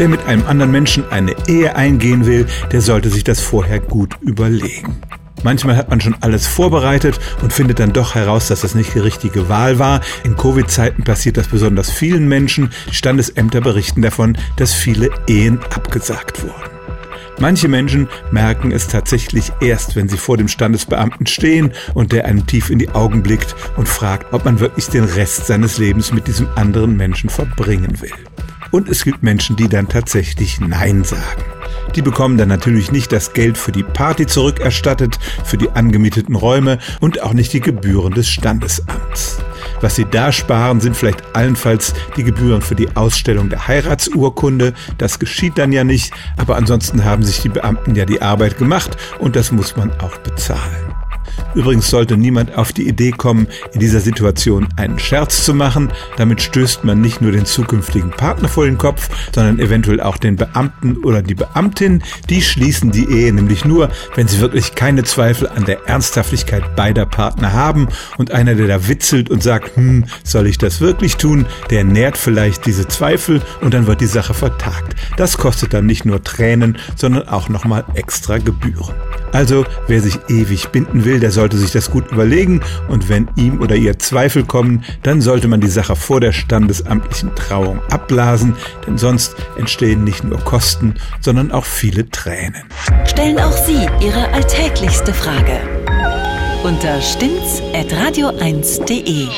Wer mit einem anderen Menschen eine Ehe eingehen will, der sollte sich das vorher gut überlegen. Manchmal hat man schon alles vorbereitet und findet dann doch heraus, dass das nicht die richtige Wahl war. In Covid-Zeiten passiert das besonders vielen Menschen. Die Standesämter berichten davon, dass viele Ehen abgesagt wurden. Manche Menschen merken es tatsächlich erst, wenn sie vor dem Standesbeamten stehen und der einem tief in die Augen blickt und fragt, ob man wirklich den Rest seines Lebens mit diesem anderen Menschen verbringen will. Und es gibt Menschen, die dann tatsächlich Nein sagen. Die bekommen dann natürlich nicht das Geld für die Party zurückerstattet, für die angemieteten Räume und auch nicht die Gebühren des Standesamts. Was sie da sparen, sind vielleicht allenfalls die Gebühren für die Ausstellung der Heiratsurkunde. Das geschieht dann ja nicht, aber ansonsten haben sich die Beamten ja die Arbeit gemacht und das muss man auch bezahlen. Übrigens sollte niemand auf die Idee kommen, in dieser Situation einen Scherz zu machen. Damit stößt man nicht nur den zukünftigen Partner vor den Kopf, sondern eventuell auch den Beamten oder die Beamtin. Die schließen die Ehe nämlich nur, wenn sie wirklich keine Zweifel an der Ernsthaftigkeit beider Partner haben. Und einer, der da witzelt und sagt, hm, soll ich das wirklich tun, der nährt vielleicht diese Zweifel und dann wird die Sache vertagt. Das kostet dann nicht nur Tränen, sondern auch nochmal extra Gebühren. Also, wer sich ewig binden will, der sollte sich das gut überlegen und wenn ihm oder ihr Zweifel kommen, dann sollte man die Sache vor der standesamtlichen Trauung abblasen, denn sonst entstehen nicht nur Kosten, sondern auch viele Tränen. Stellen auch Sie Ihre alltäglichste Frage unter stimmtz.radio1.de.